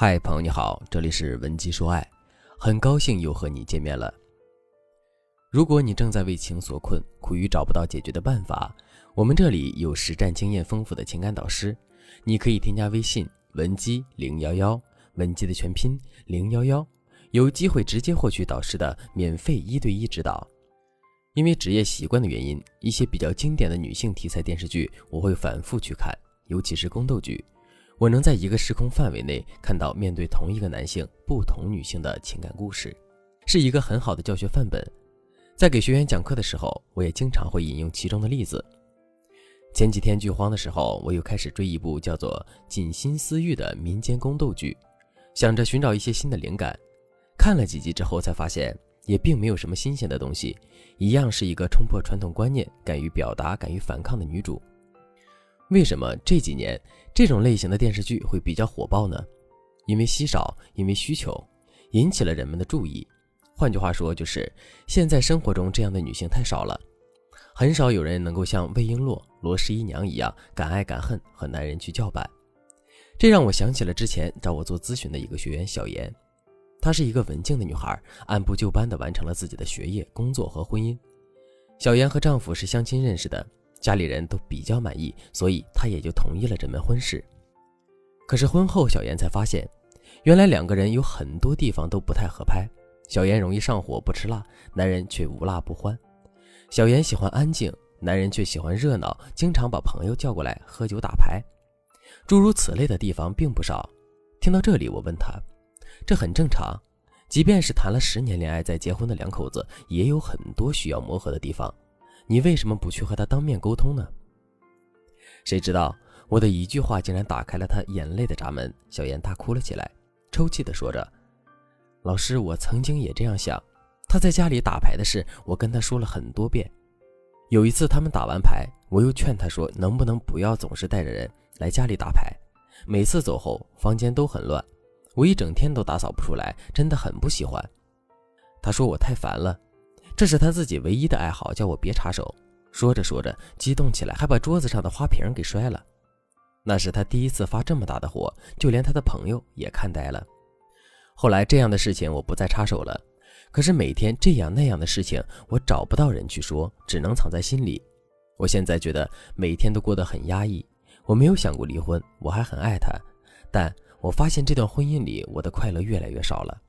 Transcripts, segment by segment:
嗨，朋友你好，这里是文姬说爱，很高兴又和你见面了。如果你正在为情所困，苦于找不到解决的办法，我们这里有实战经验丰富的情感导师，你可以添加微信文姬零幺幺，文姬的全拼零幺幺，有机会直接获取导师的免费一对一指导。因为职业习惯的原因，一些比较经典的女性题材电视剧我会反复去看，尤其是宫斗剧。我能在一个时空范围内看到面对同一个男性不同女性的情感故事，是一个很好的教学范本。在给学员讲课的时候，我也经常会引用其中的例子。前几天剧荒的时候，我又开始追一部叫做《锦心似玉》的民间宫斗剧，想着寻找一些新的灵感。看了几集之后，才发现也并没有什么新鲜的东西，一样是一个冲破传统观念、敢于表达、敢于反抗的女主。为什么这几年这种类型的电视剧会比较火爆呢？因为稀少，因为需求，引起了人们的注意。换句话说，就是现在生活中这样的女性太少了，很少有人能够像魏璎珞、罗十一娘一样敢爱敢恨和男人去叫板。这让我想起了之前找我做咨询的一个学员小妍，她是一个文静的女孩，按部就班地完成了自己的学业、工作和婚姻。小妍和丈夫是相亲认识的。家里人都比较满意，所以他也就同意了这门婚事。可是婚后，小妍才发现，原来两个人有很多地方都不太合拍。小妍容易上火，不吃辣，男人却无辣不欢。小妍喜欢安静，男人却喜欢热闹，经常把朋友叫过来喝酒打牌。诸如此类的地方并不少。听到这里，我问他：“这很正常，即便是谈了十年恋爱再结婚的两口子，也有很多需要磨合的地方。”你为什么不去和他当面沟通呢？谁知道我的一句话竟然打开了他眼泪的闸门。小妍大哭了起来，抽泣的说着：“老师，我曾经也这样想。他在家里打牌的事，我跟他说了很多遍。有一次他们打完牌，我又劝他说，能不能不要总是带着人来家里打牌？每次走后，房间都很乱，我一整天都打扫不出来，真的很不喜欢。他说我太烦了。”这是他自己唯一的爱好，叫我别插手。说着说着，激动起来，还把桌子上的花瓶给摔了。那是他第一次发这么大的火，就连他的朋友也看呆了。后来这样的事情我不再插手了，可是每天这样那样的事情，我找不到人去说，只能藏在心里。我现在觉得每天都过得很压抑。我没有想过离婚，我还很爱他，但我发现这段婚姻里，我的快乐越来越少了。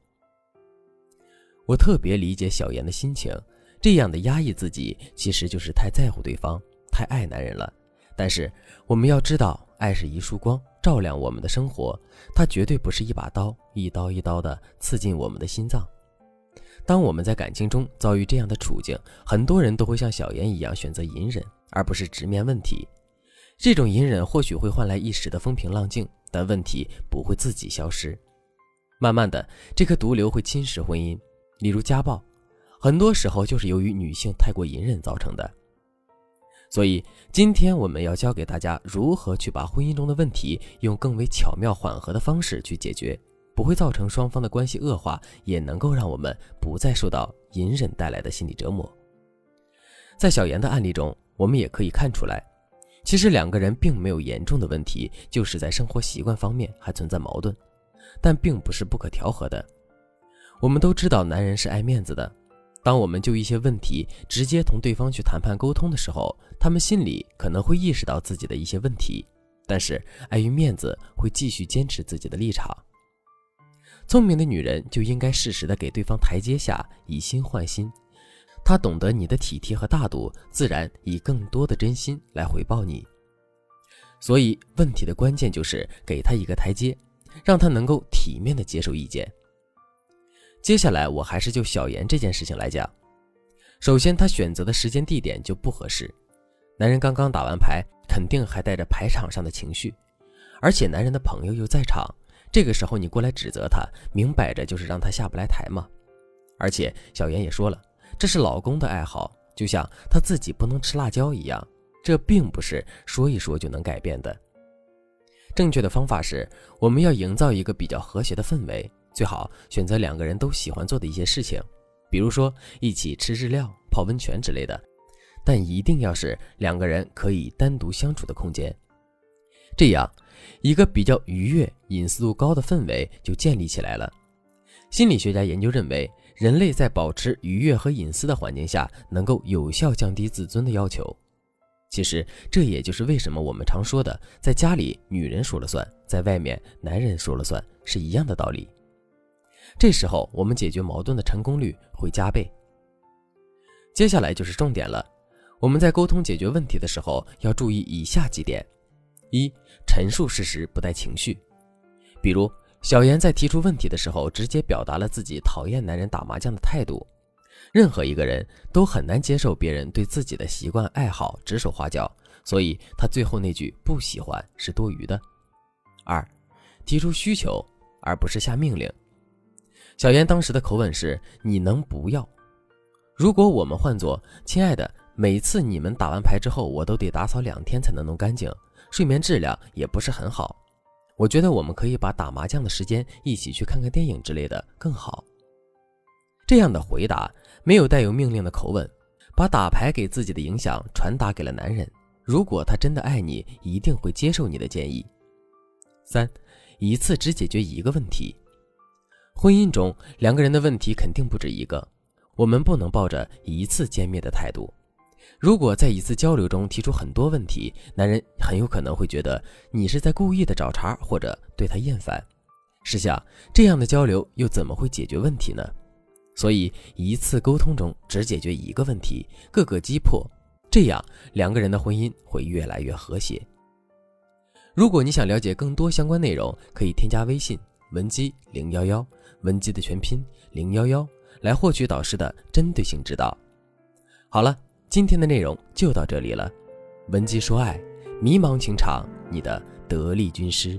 我特别理解小妍的心情，这样的压抑自己，其实就是太在乎对方，太爱男人了。但是我们要知道，爱是一束光，照亮我们的生活，它绝对不是一把刀，一刀一刀的刺进我们的心脏。当我们在感情中遭遇这样的处境，很多人都会像小妍一样选择隐忍，而不是直面问题。这种隐忍或许会换来一时的风平浪静，但问题不会自己消失。慢慢的，这颗毒瘤会侵蚀婚姻。例如家暴，很多时候就是由于女性太过隐忍造成的。所以今天我们要教给大家如何去把婚姻中的问题用更为巧妙缓和的方式去解决，不会造成双方的关系恶化，也能够让我们不再受到隐忍带来的心理折磨。在小妍的案例中，我们也可以看出来，其实两个人并没有严重的问题，就是在生活习惯方面还存在矛盾，但并不是不可调和的。我们都知道，男人是爱面子的。当我们就一些问题直接同对方去谈判沟通的时候，他们心里可能会意识到自己的一些问题，但是碍于面子，会继续坚持自己的立场。聪明的女人就应该适时的给对方台阶下，以心换心。她懂得你的体贴和大度，自然以更多的真心来回报你。所以，问题的关键就是给他一个台阶，让他能够体面的接受意见。接下来，我还是就小妍这件事情来讲。首先，她选择的时间地点就不合适。男人刚刚打完牌，肯定还带着牌场上的情绪，而且男人的朋友又在场。这个时候你过来指责他，明摆着就是让他下不来台嘛。而且小妍也说了，这是老公的爱好，就像他自己不能吃辣椒一样，这并不是说一说就能改变的。正确的方法是，我们要营造一个比较和谐的氛围。最好选择两个人都喜欢做的一些事情，比如说一起吃日料、泡温泉之类的，但一定要是两个人可以单独相处的空间。这样，一个比较愉悦、隐私度高的氛围就建立起来了。心理学家研究认为，人类在保持愉悦和隐私的环境下，能够有效降低自尊的要求。其实，这也就是为什么我们常说的，在家里女人说了算，在外面男人说了算是一样的道理。这时候，我们解决矛盾的成功率会加倍。接下来就是重点了，我们在沟通解决问题的时候，要注意以下几点：一、陈述事实，不带情绪。比如，小严在提出问题的时候，直接表达了自己讨厌男人打麻将的态度。任何一个人都很难接受别人对自己的习惯爱好指手画脚，所以他最后那句不喜欢是多余的。二、提出需求，而不是下命令。小严当时的口吻是：“你能不要？”如果我们换做“亲爱的，每次你们打完牌之后，我都得打扫两天才能弄干净，睡眠质量也不是很好。我觉得我们可以把打麻将的时间一起去看看电影之类的更好。”这样的回答没有带有命令的口吻，把打牌给自己的影响传达给了男人。如果他真的爱你，一定会接受你的建议。三，一次只解决一个问题。婚姻中两个人的问题肯定不止一个。我们不能抱着一次歼灭的态度。如果在一次交流中提出很多问题，男人很有可能会觉得你是在故意的找茬，或者对他厌烦。试想，这样的交流又怎么会解决问题呢？所以，一次沟通中只解决一个问题，各个击破，这样两个人的婚姻会越来越和谐。如果你想了解更多相关内容，可以添加微信文姬零幺幺，文姬的全拼零幺幺。来获取导师的针对性指导。好了，今天的内容就到这里了。文姬说爱，迷茫情场，你的得力军师。